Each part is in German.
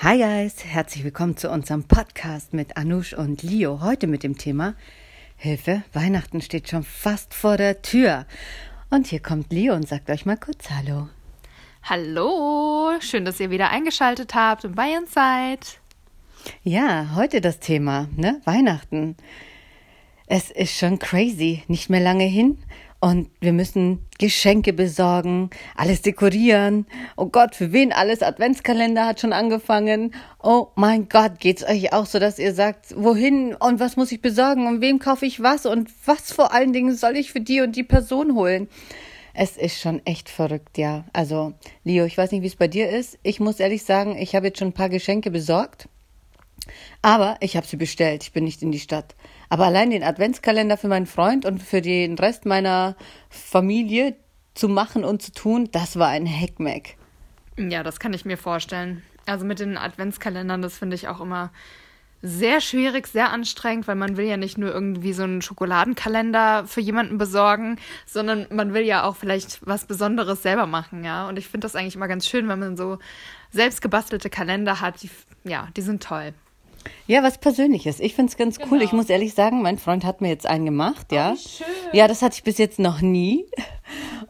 Hi guys, herzlich willkommen zu unserem Podcast mit Anush und Leo. Heute mit dem Thema Hilfe, Weihnachten steht schon fast vor der Tür. Und hier kommt Leo und sagt euch mal kurz Hallo. Hallo, schön, dass ihr wieder eingeschaltet habt und bei uns seid. Ja, heute das Thema, ne? Weihnachten. Es ist schon crazy, nicht mehr lange hin. Und wir müssen Geschenke besorgen, alles dekorieren. Oh Gott, für wen alles? Adventskalender hat schon angefangen. Oh mein Gott, geht's euch auch so, dass ihr sagt, wohin und was muss ich besorgen und wem kaufe ich was und was vor allen Dingen soll ich für die und die Person holen? Es ist schon echt verrückt, ja. Also, Leo, ich weiß nicht, wie es bei dir ist. Ich muss ehrlich sagen, ich habe jetzt schon ein paar Geschenke besorgt. Aber ich habe sie bestellt. Ich bin nicht in die Stadt. Aber allein den Adventskalender für meinen Freund und für den Rest meiner Familie zu machen und zu tun, das war ein Heckmeck. Ja, das kann ich mir vorstellen. Also mit den Adventskalendern, das finde ich auch immer sehr schwierig, sehr anstrengend, weil man will ja nicht nur irgendwie so einen Schokoladenkalender für jemanden besorgen, sondern man will ja auch vielleicht was Besonderes selber machen, ja. Und ich finde das eigentlich immer ganz schön, wenn man so selbst gebastelte Kalender hat. Die, ja, die sind toll. Ja, was Persönliches. Ich finde es ganz genau. cool. Ich muss ehrlich sagen, mein Freund hat mir jetzt einen gemacht, ja. Oh, schön. Ja, das hatte ich bis jetzt noch nie.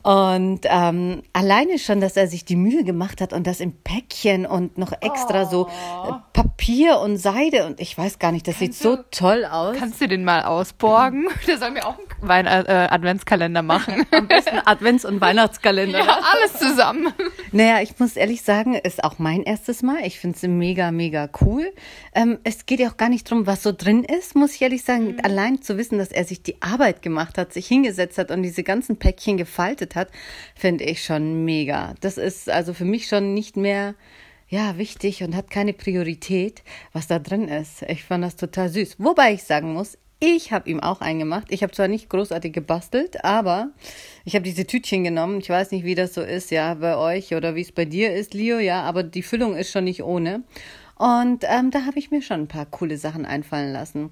Und ähm, alleine schon, dass er sich die Mühe gemacht hat und das im Päckchen und noch extra oh. so äh, Papier und Seide und ich weiß gar nicht, das kannst sieht du, so toll aus. Kannst du den mal ausborgen? Der soll mir auch einen Wein äh, Adventskalender machen. Am besten Advents- und Weihnachtskalender. Ja, alles zusammen. Naja, ich muss ehrlich sagen, ist auch mein erstes Mal. Ich finde es mega, mega cool. Ähm, es geht ja auch gar nicht drum, was so drin ist, muss ich ehrlich sagen. Mhm. Allein zu wissen, dass er sich die Arbeit gemacht hat, sich hingesetzt hat und diese ganzen Päckchen gefaltet hat, finde ich schon mega. Das ist also für mich schon nicht mehr ja, wichtig und hat keine Priorität, was da drin ist. Ich fand das total süß. Wobei ich sagen muss, ich habe ihm auch einen gemacht. Ich habe zwar nicht großartig gebastelt, aber ich habe diese Tütchen genommen. Ich weiß nicht, wie das so ist, ja, bei euch oder wie es bei dir ist, Leo, ja, aber die Füllung ist schon nicht ohne. Und ähm, da habe ich mir schon ein paar coole Sachen einfallen lassen.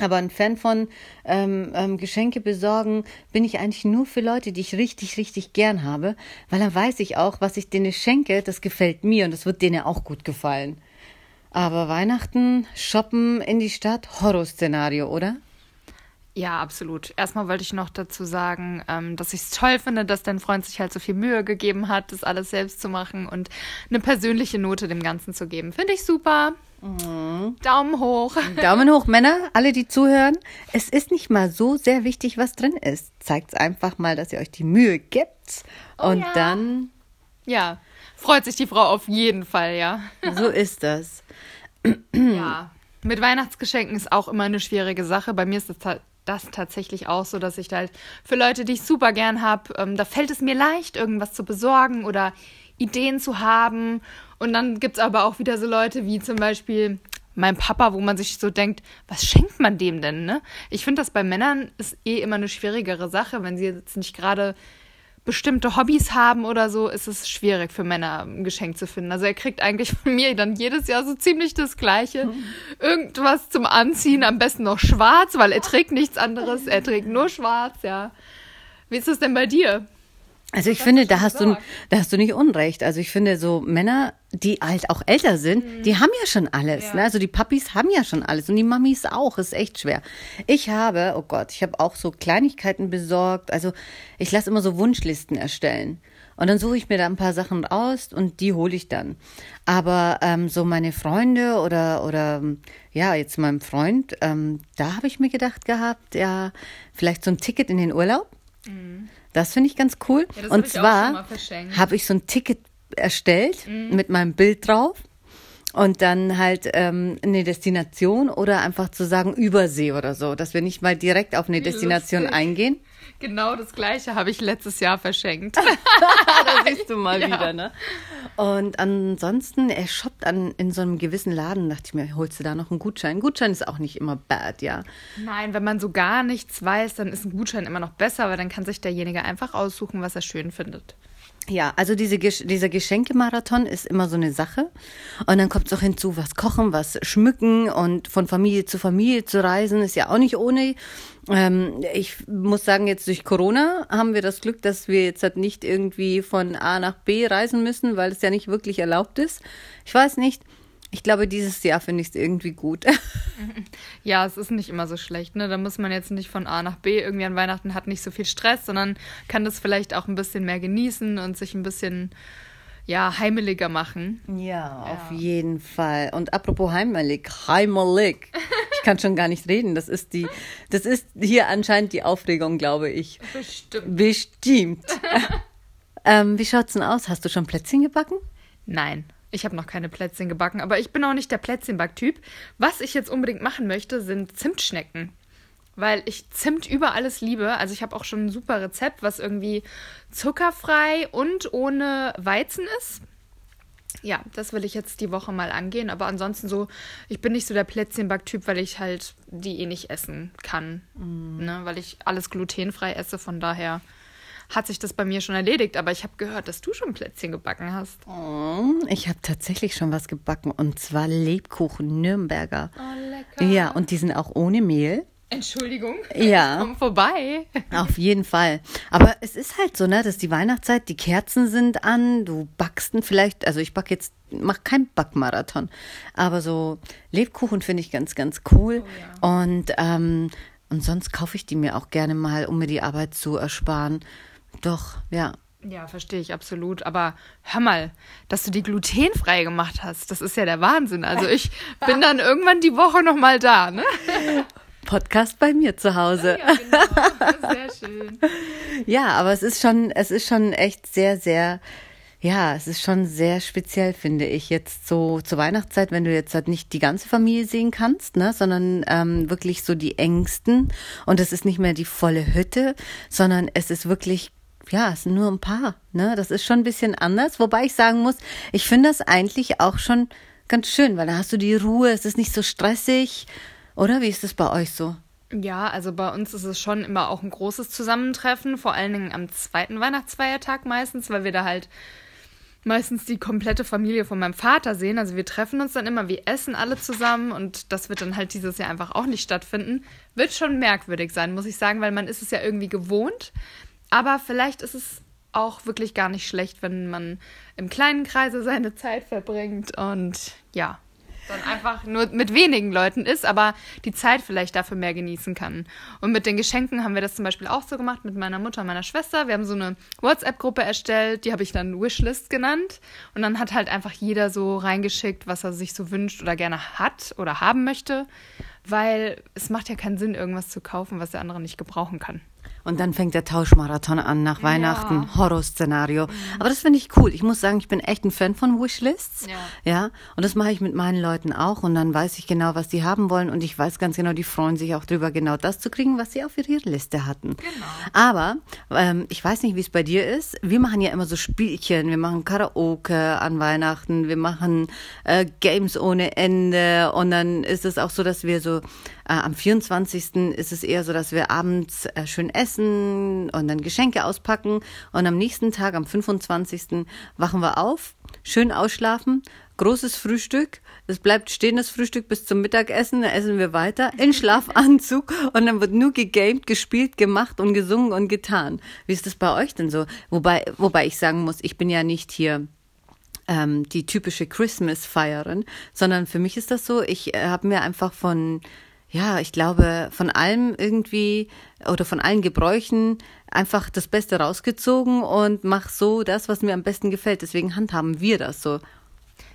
Aber ein Fan von ähm, ähm, Geschenke besorgen bin ich eigentlich nur für Leute, die ich richtig, richtig gern habe, weil dann weiß ich auch, was ich denen schenke, das gefällt mir und das wird denen auch gut gefallen. Aber Weihnachten, Shoppen in die Stadt, Horrorszenario, oder? Ja, absolut. Erstmal wollte ich noch dazu sagen, ähm, dass ich es toll finde, dass dein Freund sich halt so viel Mühe gegeben hat, das alles selbst zu machen und eine persönliche Note dem Ganzen zu geben. Finde ich super. Mhm. Daumen hoch. Daumen hoch, Männer, alle, die zuhören. Es ist nicht mal so sehr wichtig, was drin ist. Zeigt einfach mal, dass ihr euch die Mühe gibt. Oh, und ja. dann. Ja, freut sich die Frau auf jeden Fall, ja. So ist das. ja. Mit Weihnachtsgeschenken ist auch immer eine schwierige Sache. Bei mir ist das das tatsächlich auch so, dass ich halt für Leute, die ich super gern habe, ähm, da fällt es mir leicht, irgendwas zu besorgen oder Ideen zu haben. Und dann gibt es aber auch wieder so Leute wie zum Beispiel mein Papa, wo man sich so denkt, was schenkt man dem denn, ne? Ich finde das bei Männern ist eh immer eine schwierigere Sache, wenn sie jetzt nicht gerade bestimmte Hobbys haben oder so, ist es schwierig für Männer ein Geschenk zu finden. Also er kriegt eigentlich von mir dann jedes Jahr so ziemlich das Gleiche. Irgendwas zum Anziehen, am besten noch schwarz, weil er trägt nichts anderes. Er trägt nur schwarz, ja. Wie ist es denn bei dir? Also ich finde, da hast du, da hast du nicht Unrecht. Also ich finde, so Männer, die halt auch älter sind, mhm. die haben ja schon alles. Ja. Ne? Also die Papis haben ja schon alles und die Mamis auch. Ist echt schwer. Ich habe, oh Gott, ich habe auch so Kleinigkeiten besorgt. Also ich lasse immer so Wunschlisten erstellen. Und dann suche ich mir da ein paar Sachen raus und die hole ich dann. Aber ähm, so meine Freunde oder oder ja jetzt meinem Freund, ähm, da habe ich mir gedacht gehabt, ja vielleicht so ein Ticket in den Urlaub. Mhm. Das finde ich ganz cool. Ja, und zwar habe ich so ein Ticket erstellt mhm. mit meinem Bild drauf und dann halt ähm, eine Destination oder einfach zu sagen Übersee oder so, dass wir nicht mal direkt auf eine Destination lustig. eingehen. Genau das gleiche habe ich letztes Jahr verschenkt. da siehst du mal ja. wieder, ne? Und ansonsten, er shoppt an, in so einem gewissen Laden, dachte ich mir, holst du da noch einen Gutschein? Ein Gutschein ist auch nicht immer bad, ja. Nein, wenn man so gar nichts weiß, dann ist ein Gutschein immer noch besser, weil dann kann sich derjenige einfach aussuchen, was er schön findet. Ja, also diese, dieser Geschenkemarathon ist immer so eine Sache. Und dann kommt es auch hinzu, was kochen, was schmücken und von Familie zu Familie zu reisen, ist ja auch nicht ohne. Ähm, ich muss sagen, jetzt durch Corona haben wir das Glück, dass wir jetzt halt nicht irgendwie von A nach B reisen müssen, weil es ja nicht wirklich erlaubt ist. Ich weiß nicht. Ich glaube, dieses Jahr finde ich es irgendwie gut. Ja, es ist nicht immer so schlecht, ne? Da muss man jetzt nicht von A nach B irgendwie an Weihnachten hat nicht so viel Stress, sondern kann das vielleicht auch ein bisschen mehr genießen und sich ein bisschen ja, heimeliger machen. Ja, auf ja. jeden Fall. Und apropos heimelig, heimelig. Ich kann schon gar nicht reden. Das ist die, das ist hier anscheinend die Aufregung, glaube ich. Bestimmt. Bestimmt. ähm, wie schaut's denn aus? Hast du schon Plätzchen gebacken? Nein. Ich habe noch keine Plätzchen gebacken, aber ich bin auch nicht der Plätzchenbacktyp. Was ich jetzt unbedingt machen möchte, sind Zimtschnecken weil ich Zimt über alles liebe. Also ich habe auch schon ein super Rezept, was irgendwie zuckerfrei und ohne Weizen ist. Ja, das will ich jetzt die Woche mal angehen. Aber ansonsten so, ich bin nicht so der Plätzchenbacktyp, weil ich halt die eh nicht essen kann. Mm. Ne? Weil ich alles glutenfrei esse. Von daher hat sich das bei mir schon erledigt. Aber ich habe gehört, dass du schon Plätzchen gebacken hast. Oh, ich habe tatsächlich schon was gebacken. Und zwar Lebkuchen Nürnberger. Oh, lecker. Ja, und die sind auch ohne Mehl. Entschuldigung. Ja. Komm vorbei. Auf jeden Fall. Aber es ist halt so, ne, dass die Weihnachtszeit, die Kerzen sind an, du backst vielleicht, also ich back jetzt, mach keinen Backmarathon, aber so Lebkuchen finde ich ganz, ganz cool. Oh, ja. Und, ähm, und sonst kaufe ich die mir auch gerne mal, um mir die Arbeit zu ersparen. Doch, ja. Ja, verstehe ich absolut. Aber hör mal, dass du die glutenfrei gemacht hast, das ist ja der Wahnsinn. Also ich bin dann irgendwann die Woche nochmal da, ne? Podcast bei mir zu Hause. Ja, genau. Sehr schön. ja, aber es ist schon, es ist schon echt sehr, sehr, ja, es ist schon sehr speziell, finde ich, jetzt so zur Weihnachtszeit, wenn du jetzt halt nicht die ganze Familie sehen kannst, ne, sondern ähm, wirklich so die Ängsten und es ist nicht mehr die volle Hütte, sondern es ist wirklich ja, es sind nur ein paar, ne? Das ist schon ein bisschen anders, wobei ich sagen muss, ich finde das eigentlich auch schon ganz schön, weil da hast du die Ruhe, es ist nicht so stressig oder wie ist es bei euch so? Ja, also bei uns ist es schon immer auch ein großes Zusammentreffen, vor allen Dingen am zweiten Weihnachtsfeiertag meistens, weil wir da halt meistens die komplette Familie von meinem Vater sehen. Also wir treffen uns dann immer, wir essen alle zusammen und das wird dann halt dieses Jahr einfach auch nicht stattfinden. Wird schon merkwürdig sein, muss ich sagen, weil man ist es ja irgendwie gewohnt. Aber vielleicht ist es auch wirklich gar nicht schlecht, wenn man im kleinen Kreise seine Zeit verbringt und ja, dann einfach nur mit wenigen Leuten ist, aber die Zeit vielleicht dafür mehr genießen kann. Und mit den Geschenken haben wir das zum Beispiel auch so gemacht mit meiner Mutter und meiner Schwester. Wir haben so eine WhatsApp-Gruppe erstellt, die habe ich dann Wishlist genannt. Und dann hat halt einfach jeder so reingeschickt, was er sich so wünscht oder gerne hat oder haben möchte. Weil es macht ja keinen Sinn, irgendwas zu kaufen, was der andere nicht gebrauchen kann. Und dann fängt der Tauschmarathon an nach Weihnachten. Ja. Horrorszenario. Mhm. Aber das finde ich cool. Ich muss sagen, ich bin echt ein Fan von Wishlists. Ja. ja. Und das mache ich mit meinen Leuten auch. Und dann weiß ich genau, was die haben wollen. Und ich weiß ganz genau, die freuen sich auch drüber, genau das zu kriegen, was sie auf ihrer Liste hatten. Genau. Aber ähm, ich weiß nicht, wie es bei dir ist. Wir machen ja immer so Spielchen. Wir machen Karaoke an Weihnachten. Wir machen äh, Games ohne Ende. Und dann ist es auch so, dass wir so am 24. ist es eher so, dass wir abends äh, schön essen und dann Geschenke auspacken. Und am nächsten Tag, am 25. wachen wir auf, schön ausschlafen, großes Frühstück. Es bleibt stehendes Frühstück bis zum Mittagessen, dann essen wir weiter in Schlafanzug und dann wird nur gegamed, gespielt, gemacht und gesungen und getan. Wie ist das bei euch denn so? Wobei, wobei ich sagen muss, ich bin ja nicht hier ähm, die typische Christmas-Feierin, sondern für mich ist das so, ich äh, habe mir einfach von ja, ich glaube, von allem irgendwie oder von allen Gebräuchen einfach das Beste rausgezogen und mach so das, was mir am besten gefällt. Deswegen handhaben wir das so.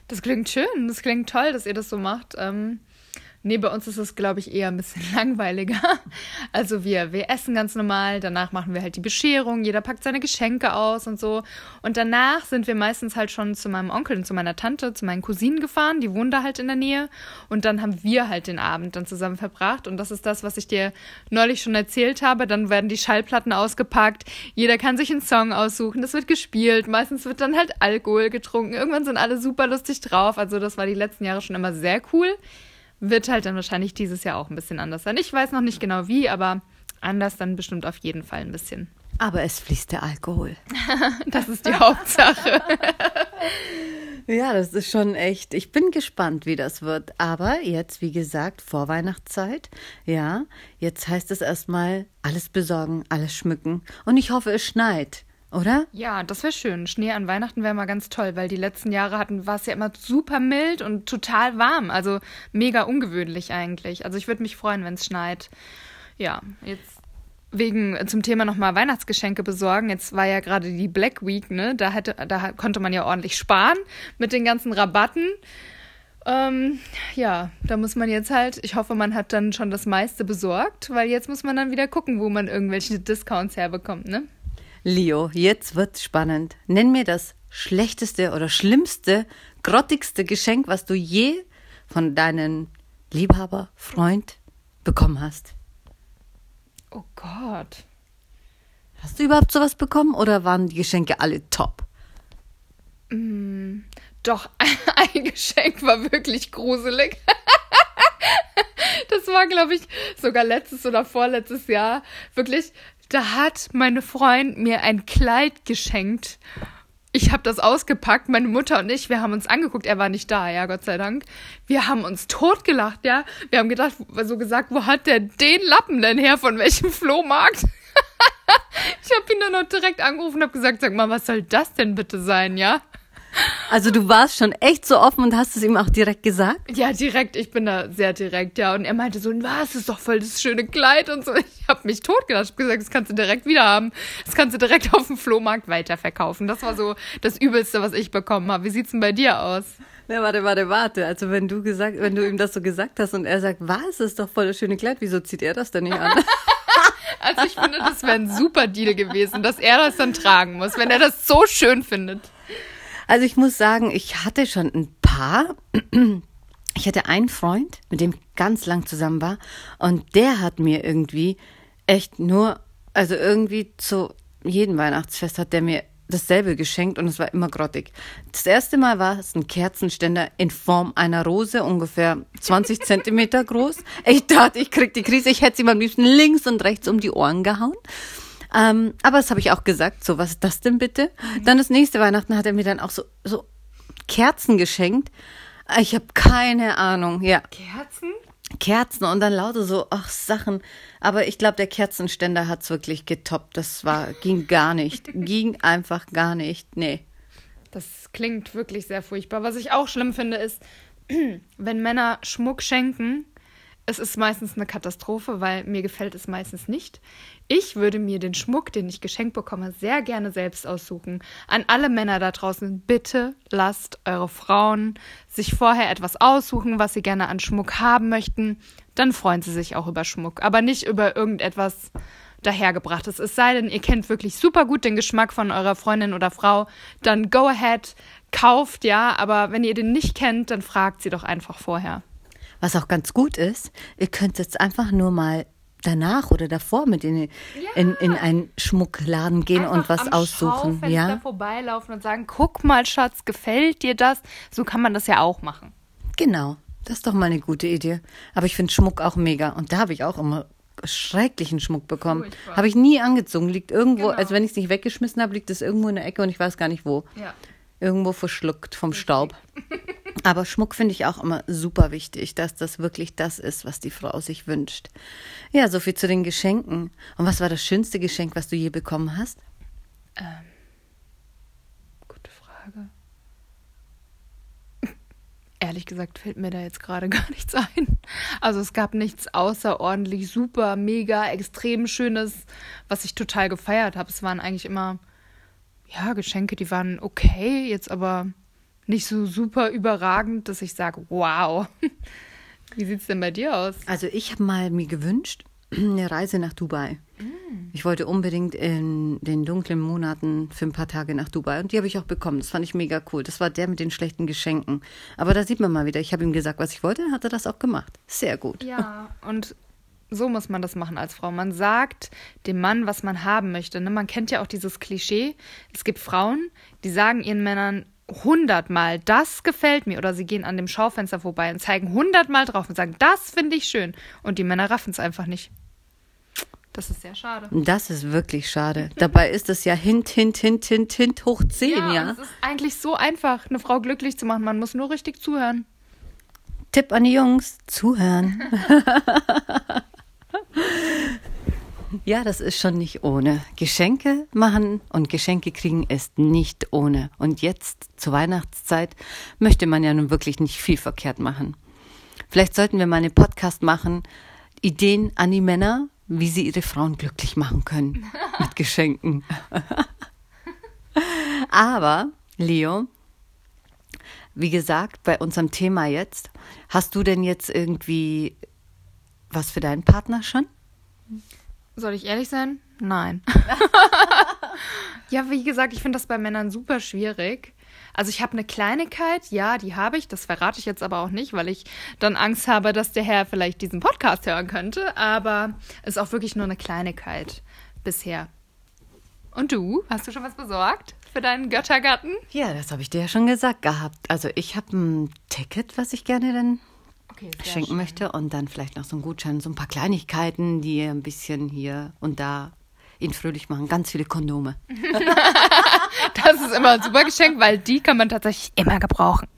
Das klingt schön, das klingt toll, dass ihr das so macht. Ähm, Nee, bei uns ist es, glaube ich, eher ein bisschen langweiliger. Also wir, wir essen ganz normal, danach machen wir halt die Bescherung, jeder packt seine Geschenke aus und so. Und danach sind wir meistens halt schon zu meinem Onkel und zu meiner Tante, zu meinen Cousinen gefahren, die wohnen da halt in der Nähe. Und dann haben wir halt den Abend dann zusammen verbracht. Und das ist das, was ich dir neulich schon erzählt habe. Dann werden die Schallplatten ausgepackt, jeder kann sich einen Song aussuchen, das wird gespielt, meistens wird dann halt Alkohol getrunken. Irgendwann sind alle super lustig drauf. Also das war die letzten Jahre schon immer sehr cool. Wird halt dann wahrscheinlich dieses Jahr auch ein bisschen anders sein. Ich weiß noch nicht genau wie, aber anders dann bestimmt auf jeden Fall ein bisschen. Aber es fließt der Alkohol. das ist die Hauptsache. ja, das ist schon echt. Ich bin gespannt, wie das wird. Aber jetzt, wie gesagt, Vorweihnachtszeit. Ja, jetzt heißt es erstmal alles besorgen, alles schmücken. Und ich hoffe, es schneit. Oder? Ja, das wäre schön. Schnee an Weihnachten wäre mal ganz toll, weil die letzten Jahre hatten, war es ja immer super mild und total warm. Also mega ungewöhnlich eigentlich. Also ich würde mich freuen, wenn es schneit. Ja, jetzt wegen zum Thema nochmal Weihnachtsgeschenke besorgen. Jetzt war ja gerade die Black Week, ne? Da hätte, da konnte man ja ordentlich sparen mit den ganzen Rabatten. Ähm, ja, da muss man jetzt halt, ich hoffe, man hat dann schon das meiste besorgt, weil jetzt muss man dann wieder gucken, wo man irgendwelche Discounts herbekommt, ne? Leo, jetzt wird's spannend. Nenn mir das schlechteste oder schlimmste, grottigste Geschenk, was du je von deinem Liebhaber, Freund bekommen hast. Oh Gott. Hast du überhaupt sowas bekommen oder waren die Geschenke alle top? Mm, doch, ein Geschenk war wirklich gruselig. das war, glaube ich, sogar letztes oder vorletztes Jahr. Wirklich, da hat meine Freund mir ein Kleid geschenkt. Ich habe das ausgepackt, meine Mutter und ich, wir haben uns angeguckt, er war nicht da, ja, Gott sei Dank. Wir haben uns totgelacht, ja. Wir haben gedacht, so gesagt, wo hat der den Lappen denn her, von welchem Flohmarkt? ich habe ihn dann noch direkt angerufen und habe gesagt, sag mal, was soll das denn bitte sein, ja? Also du warst schon echt so offen und hast es ihm auch direkt gesagt? Ja, direkt. Ich bin da sehr direkt, ja. Und er meinte so, was, ist doch voll das schöne Kleid und so. Ich habe mich totgedacht. Ich habe gesagt, das kannst du direkt wieder haben. Das kannst du direkt auf dem Flohmarkt weiterverkaufen. Das war so das Übelste, was ich bekommen habe. Wie sieht's denn bei dir aus? Ja, warte, warte, warte. Also wenn du gesagt, wenn du ihm das so gesagt hast und er sagt, was, ist doch voll das schöne Kleid, wieso zieht er das denn nicht an? also ich finde, das wäre ein super Deal gewesen, dass er das dann tragen muss, wenn er das so schön findet. Also ich muss sagen, ich hatte schon ein paar. Ich hatte einen Freund, mit dem ich ganz lang zusammen war, und der hat mir irgendwie echt nur, also irgendwie zu jedem Weihnachtsfest hat der mir dasselbe geschenkt und es war immer grottig. Das erste Mal war es ein Kerzenständer in Form einer Rose, ungefähr 20 Zentimeter groß. Ich dachte, ich krieg die Krise, ich hätte sie mal am liebsten links und rechts um die Ohren gehauen. Ähm, aber das habe ich auch gesagt. So, was ist das denn bitte? Mhm. Dann das nächste Weihnachten hat er mir dann auch so, so Kerzen geschenkt. Ich habe keine Ahnung, ja. Kerzen? Kerzen und dann lauter so, ach, Sachen. Aber ich glaube, der Kerzenständer hat's wirklich getoppt. Das war, ging gar nicht. ging einfach gar nicht. Nee. Das klingt wirklich sehr furchtbar. Was ich auch schlimm finde, ist, wenn Männer Schmuck schenken, es ist meistens eine Katastrophe, weil mir gefällt es meistens nicht. Ich würde mir den Schmuck, den ich geschenkt bekomme, sehr gerne selbst aussuchen. An alle Männer da draußen, bitte lasst eure Frauen sich vorher etwas aussuchen, was sie gerne an Schmuck haben möchten. Dann freuen sie sich auch über Schmuck, aber nicht über irgendetwas dahergebrachtes. Es sei denn, ihr kennt wirklich super gut den Geschmack von eurer Freundin oder Frau, dann go ahead, kauft ja, aber wenn ihr den nicht kennt, dann fragt sie doch einfach vorher. Was auch ganz gut ist, ihr könnt jetzt einfach nur mal danach oder davor mit in, ja. in, in einen Schmuckladen gehen Einfach und was am aussuchen. Ja, vorbeilaufen und sagen, guck mal, Schatz, gefällt dir das? So kann man das ja auch machen. Genau, das ist doch mal eine gute Idee. Aber ich finde Schmuck auch mega und da habe ich auch immer schrecklichen Schmuck bekommen. Habe ich nie angezogen, liegt irgendwo, genau. also wenn ich es nicht weggeschmissen habe, liegt es irgendwo in der Ecke und ich weiß gar nicht wo. Ja. Irgendwo verschluckt vom Staub. Aber Schmuck finde ich auch immer super wichtig, dass das wirklich das ist, was die Frau sich wünscht. Ja, so viel zu den Geschenken. Und was war das schönste Geschenk, was du je bekommen hast? Ähm, gute Frage. Ehrlich gesagt fällt mir da jetzt gerade gar nichts ein. Also es gab nichts außerordentlich super, mega, extrem Schönes, was ich total gefeiert habe. Es waren eigentlich immer, ja, Geschenke, die waren okay, jetzt aber nicht so super überragend, dass ich sage, wow. Wie sieht es denn bei dir aus? Also ich habe mal mir gewünscht, eine Reise nach Dubai. Mm. Ich wollte unbedingt in den dunklen Monaten für ein paar Tage nach Dubai und die habe ich auch bekommen. Das fand ich mega cool. Das war der mit den schlechten Geschenken. Aber da sieht man mal wieder, ich habe ihm gesagt, was ich wollte, dann hat er das auch gemacht. Sehr gut. Ja, und so muss man das machen als Frau. Man sagt dem Mann, was man haben möchte. Ne? Man kennt ja auch dieses Klischee. Es gibt Frauen, die sagen ihren Männern, hundertmal, das gefällt mir, oder sie gehen an dem Schaufenster vorbei und zeigen hundertmal drauf und sagen, das finde ich schön. Und die Männer raffen es einfach nicht. Das ist sehr schade. Das ist wirklich schade. Dabei ist es ja hint, hint, hint, hint, hint, hoch zehn, ja. ja? Es ist eigentlich so einfach, eine Frau glücklich zu machen. Man muss nur richtig zuhören. Tipp an die Jungs: zuhören. Ja, das ist schon nicht ohne. Geschenke machen und Geschenke kriegen ist nicht ohne. Und jetzt zur Weihnachtszeit möchte man ja nun wirklich nicht viel verkehrt machen. Vielleicht sollten wir mal einen Podcast machen, Ideen an die Männer, wie sie ihre Frauen glücklich machen können mit Geschenken. Aber, Leo, wie gesagt, bei unserem Thema jetzt, hast du denn jetzt irgendwie was für deinen Partner schon? Soll ich ehrlich sein? Nein. ja, wie gesagt, ich finde das bei Männern super schwierig. Also ich habe eine Kleinigkeit, ja, die habe ich, das verrate ich jetzt aber auch nicht, weil ich dann Angst habe, dass der Herr vielleicht diesen Podcast hören könnte, aber es ist auch wirklich nur eine Kleinigkeit bisher. Und du, hast du schon was besorgt für deinen Göttergatten? Ja, das habe ich dir ja schon gesagt gehabt. Also ich habe ein Ticket, was ich gerne dann okay, schenken schön. möchte und dann vielleicht noch so einen Gutschein, so ein paar Kleinigkeiten, die ein bisschen hier und da ihn fröhlich machen. Ganz viele Kondome. das ist immer ein super Geschenk, weil die kann man tatsächlich immer gebrauchen.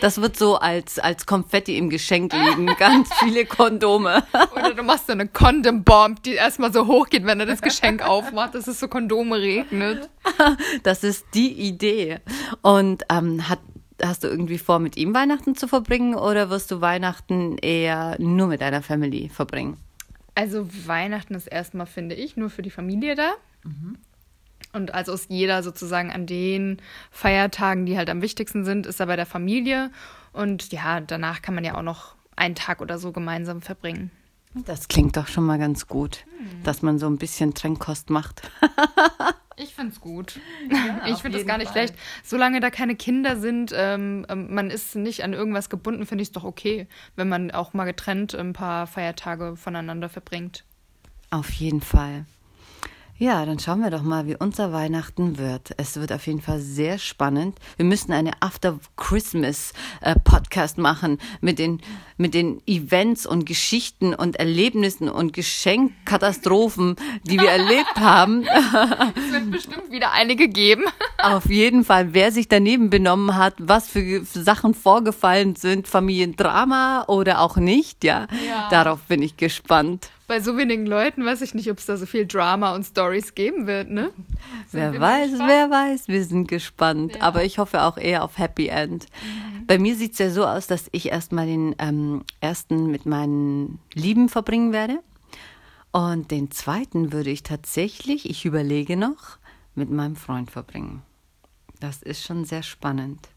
Das wird so als, als Konfetti im Geschenk liegen. Ganz viele Kondome. Oder du machst so eine Condom-Bomb, die erstmal so hochgeht, wenn er das Geschenk aufmacht, dass es so Kondome regnet. Das ist die Idee. Und ähm, hat hast du irgendwie vor, mit ihm Weihnachten zu verbringen oder wirst du Weihnachten eher nur mit deiner Family verbringen? Also Weihnachten ist erstmal, finde ich, nur für die Familie da. Mhm. Und also ist jeder sozusagen an den Feiertagen, die halt am wichtigsten sind, ist er bei der Familie. Und ja, danach kann man ja auch noch einen Tag oder so gemeinsam verbringen. Das klingt doch schon mal ganz gut, hm. dass man so ein bisschen Trennkost macht. Ich finde es gut. Ja, ich finde es gar nicht Fall. schlecht. Solange da keine Kinder sind, ähm, ähm man ist nicht an irgendwas gebunden, finde ich es doch okay, wenn man auch mal getrennt ein paar Feiertage voneinander verbringt. Auf jeden Fall. Ja, dann schauen wir doch mal, wie unser Weihnachten wird. Es wird auf jeden Fall sehr spannend. Wir müssen eine After Christmas äh, Podcast machen mit den, mit den Events und Geschichten und Erlebnissen und Geschenkkatastrophen, die wir erlebt haben. Es wird bestimmt wieder einige geben. Auf jeden Fall, wer sich daneben benommen hat, was für Sachen vorgefallen sind, Familiendrama oder auch nicht, ja. ja. Darauf bin ich gespannt bei so wenigen Leuten weiß ich nicht, ob es da so viel Drama und Stories geben wird, ne? wer weiß, gespannt? wer weiß, wir sind gespannt. Ja. Aber ich hoffe auch eher auf Happy End. Mhm. Bei mir sieht es ja so aus, dass ich erstmal den ähm, ersten mit meinen Lieben verbringen werde. Und den zweiten würde ich tatsächlich, ich überlege noch, mit meinem Freund verbringen. Das ist schon sehr spannend.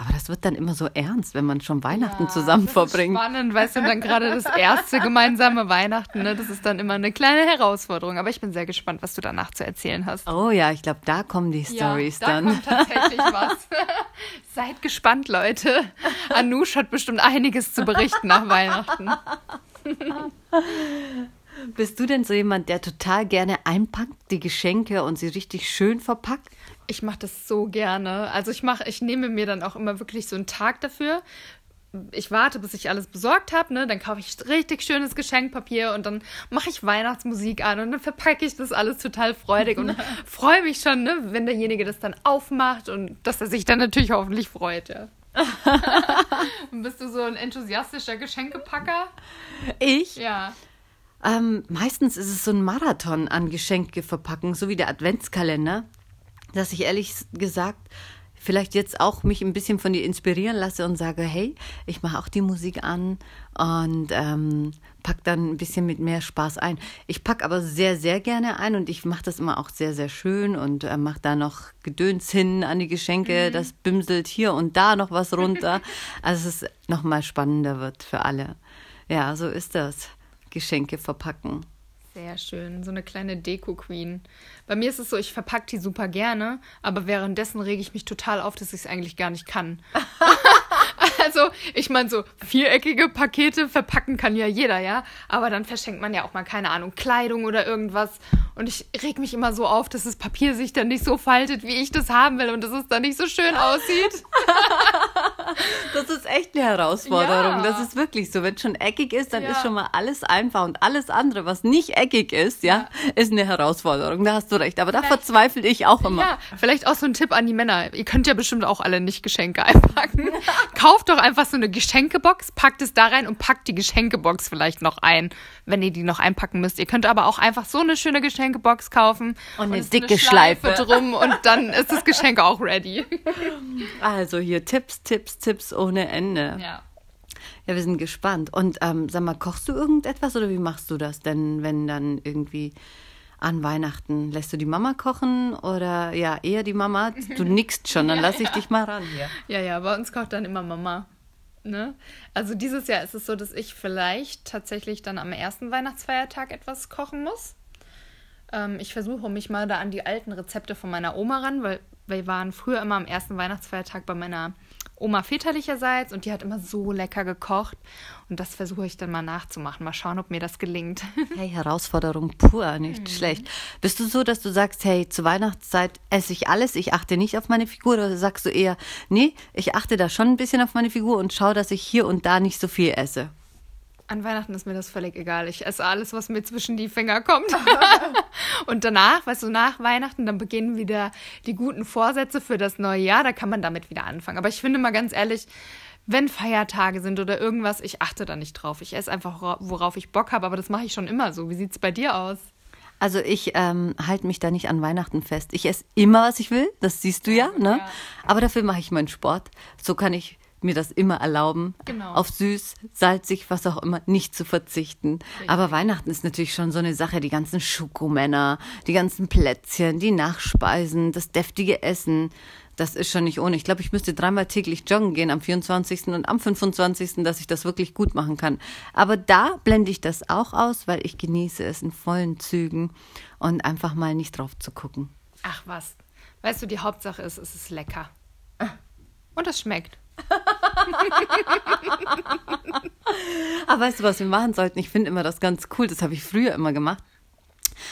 Aber das wird dann immer so ernst, wenn man schon Weihnachten ja, zusammen das verbringt. Ist spannend, weißt du, dann gerade das erste gemeinsame Weihnachten, ne? das ist dann immer eine kleine Herausforderung. Aber ich bin sehr gespannt, was du danach zu erzählen hast. Oh ja, ich glaube, da kommen die Stories ja, dann. Da kommt tatsächlich was. Seid gespannt, Leute. Anush hat bestimmt einiges zu berichten nach Weihnachten. Bist du denn so jemand, der total gerne einpackt, die Geschenke und sie richtig schön verpackt? Ich mache das so gerne. Also ich mache, ich nehme mir dann auch immer wirklich so einen Tag dafür. Ich warte, bis ich alles besorgt habe, ne? Dann kaufe ich richtig schönes Geschenkpapier und dann mache ich Weihnachtsmusik an und dann verpacke ich das alles total freudig und freue mich schon, ne, wenn derjenige das dann aufmacht und dass er sich dann natürlich hoffentlich freut, ja. bist du so ein enthusiastischer Geschenkepacker? Ich? Ja. Ähm, meistens ist es so ein Marathon an Geschenke verpacken, so wie der Adventskalender dass ich ehrlich gesagt vielleicht jetzt auch mich ein bisschen von dir inspirieren lasse und sage, hey, ich mache auch die Musik an und ähm, pack dann ein bisschen mit mehr Spaß ein. Ich pack aber sehr, sehr gerne ein und ich mache das immer auch sehr, sehr schön und äh, mache da noch Gedöns hin an die Geschenke, mhm. das bimselt hier und da noch was runter. also es ist nochmal spannender wird für alle. Ja, so ist das. Geschenke verpacken. Sehr schön, so eine kleine Deko-Queen. Bei mir ist es so, ich verpacke die super gerne, aber währenddessen rege ich mich total auf, dass ich es eigentlich gar nicht kann. also, ich meine, so viereckige Pakete verpacken kann ja jeder, ja. Aber dann verschenkt man ja auch mal, keine Ahnung, Kleidung oder irgendwas. Und ich reg mich immer so auf, dass das Papier sich dann nicht so faltet, wie ich das haben will und dass es dann nicht so schön aussieht. das ist echt eine Herausforderung. Ja. Das ist wirklich so. Wenn es schon eckig ist, dann Ja. ist schon mal alles einfach und alles andere, was nicht eckig ist, ja, ist eine Herausforderung. Da hast du recht. Aber da verzweifle ich auch immer. Ja, vielleicht auch so ein Tipp an die Männer. Ihr könnt ja bestimmt auch alle nicht Geschenke einpacken. Kauft doch einfach so eine Geschenkebox, packt es da rein und packt die Geschenkebox vielleicht noch ein, wenn ihr die noch einpacken müsst. Ihr könnt aber auch einfach so eine schöne Geschenkebox kaufen Und eine es ist dicke Schleife Schleife. drum und dann ist das Geschenk auch ready. Also hier Tipps, Tipps, Tipps ohne Ende. Ja. Ja, wir sind gespannt. Und ähm, sag mal, kochst du irgendetwas oder wie machst du das denn, wenn dann irgendwie an Weihnachten lässt du die Mama kochen oder ja, eher die Mama? Du nickst schon, dann lass ich dich mal ran hier. Ja, ja, bei uns kocht dann immer Mama. Ne? Also dieses Jahr ist es so, dass ich vielleicht tatsächlich dann am ersten Weihnachtsfeiertag etwas kochen muss. Ähm, ich versuche mich mal da an die alten Rezepte von meiner Oma ran, weil wir waren früher immer am ersten Weihnachtsfeiertag bei meiner Oma väterlicherseits und die hat immer so lecker gekocht. Und das versuche ich dann mal nachzumachen. Mal schauen, ob mir das gelingt. Hey, Herausforderung pur, nicht schlecht. Bist du so, dass du sagst, hey, zur Weihnachtszeit esse ich alles, ich achte nicht auf meine Figur oder sagst du eher, nee, ich achte da schon ein bisschen auf meine Figur und schaue, dass ich hier und da nicht so viel esse? An Weihnachten ist mir das völlig egal. Ich esse alles, was mir zwischen die Finger kommt. und danach, weißt du, nach Weihnachten, dann beginnen wieder die guten Vorsätze für das neue Jahr. Da kann man damit wieder anfangen. Aber ich finde mal ganz ehrlich, wenn Feiertage sind oder irgendwas, ich achte da nicht drauf. Ich esse einfach, worauf ich Bock habe. Aber das mache ich schon immer so. Wie sieht's bei dir aus? Also ich ähm, halte mich da nicht an Weihnachten fest. Ich esse immer, was ich will, das siehst du ja, ne? Ja. Aber dafür mache ich meinen Sport. So kann ich mir das immer erlauben, Genau. auf süß, salzig, was auch immer, nicht zu verzichten. Aber Weihnachten ist natürlich schon so eine Sache, die ganzen Schokomänner, die ganzen Plätzchen, die Nachspeisen, das deftige Essen. Das ist schon nicht ohne. Ich glaube, ich müsste dreimal täglich joggen gehen am 24. und am 25., dass ich das wirklich gut machen kann. Aber da blende ich das auch aus, weil ich genieße es in vollen Zügen und einfach mal nicht drauf zu gucken. Ach was. Weißt du, die Hauptsache ist, es ist lecker. Und es schmeckt. Aber weißt du, was wir machen sollten? Ich finde immer das ganz cool. Das habe ich früher immer gemacht.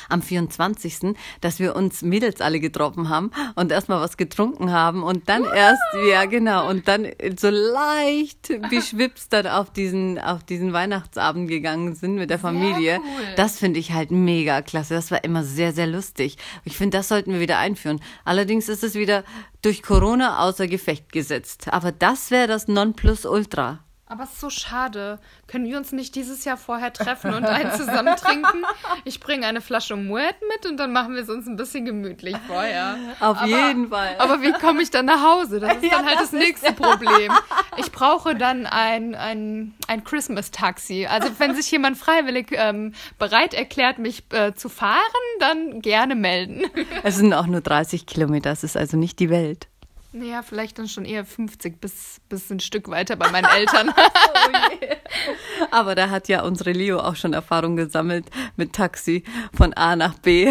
Am 24., dass wir uns Mädels alle getroffen haben und erstmal was getrunken haben und dann erst, ja genau, und dann so leicht beschwipst dann auf diesen, auf diesen Weihnachtsabend gegangen sind mit der Familie. cool. Das finde ich halt mega klasse. Das war immer sehr, sehr lustig. Ich finde, das sollten wir wieder einführen. Allerdings ist es wieder durch Corona außer Gefecht gesetzt. Aber das wäre das Nonplusultra. Aber es ist so schade. Können wir uns nicht dieses Jahr vorher treffen und einen zusammen trinken? Ich bringe eine Flasche Moet mit und dann machen wir es uns ein bisschen gemütlich vorher. Auf aber, jeden Fall. Aber wie komme ich dann nach Hause? Das ist Ja, dann halt das das, nächste Problem. Ich brauche dann ein, ein, ein Christmas-Taxi. Also wenn sich jemand freiwillig ähm, bereit erklärt, mich äh, zu fahren, dann gerne melden. Es sind auch nur 30 Kilometer, es ist also nicht die Welt. Naja, vielleicht dann schon eher 50 bis, bis ein Stück weiter bei meinen Eltern. Aber da hat ja unsere Leo auch schon Erfahrung gesammelt mit Taxi von A nach B.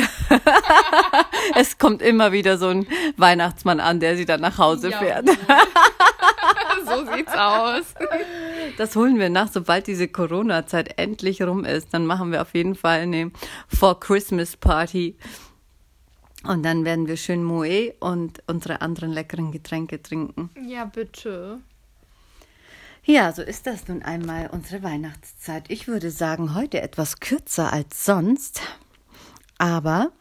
es kommt immer wieder so ein Weihnachtsmann an, der sie dann nach Hause Ja. fährt. so sieht's aus. Das holen wir nach, sobald diese Corona-Zeit endlich rum ist. Dann machen wir auf jeden Fall eine For Christmas Party. Und dann werden wir schön Moe und unsere anderen leckeren Getränke trinken. Ja, bitte. Ja, so ist das nun einmal unsere Weihnachtszeit. Ich würde sagen, heute etwas kürzer als sonst. Aber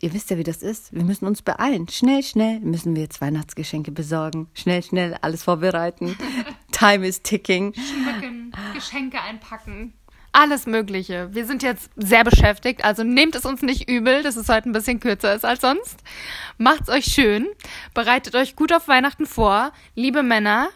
ihr wisst ja, wie das ist. Wir müssen uns beeilen. Schnell, schnell müssen wir jetzt Weihnachtsgeschenke besorgen. Schnell, schnell alles vorbereiten. Time is ticking. Schmücken, Geschenke einpacken. Alles Mögliche. Wir sind jetzt sehr beschäftigt, also nehmt es uns nicht übel, dass es heute ein bisschen kürzer ist als sonst. Macht's euch schön, bereitet euch gut auf Weihnachten vor. Liebe Männer,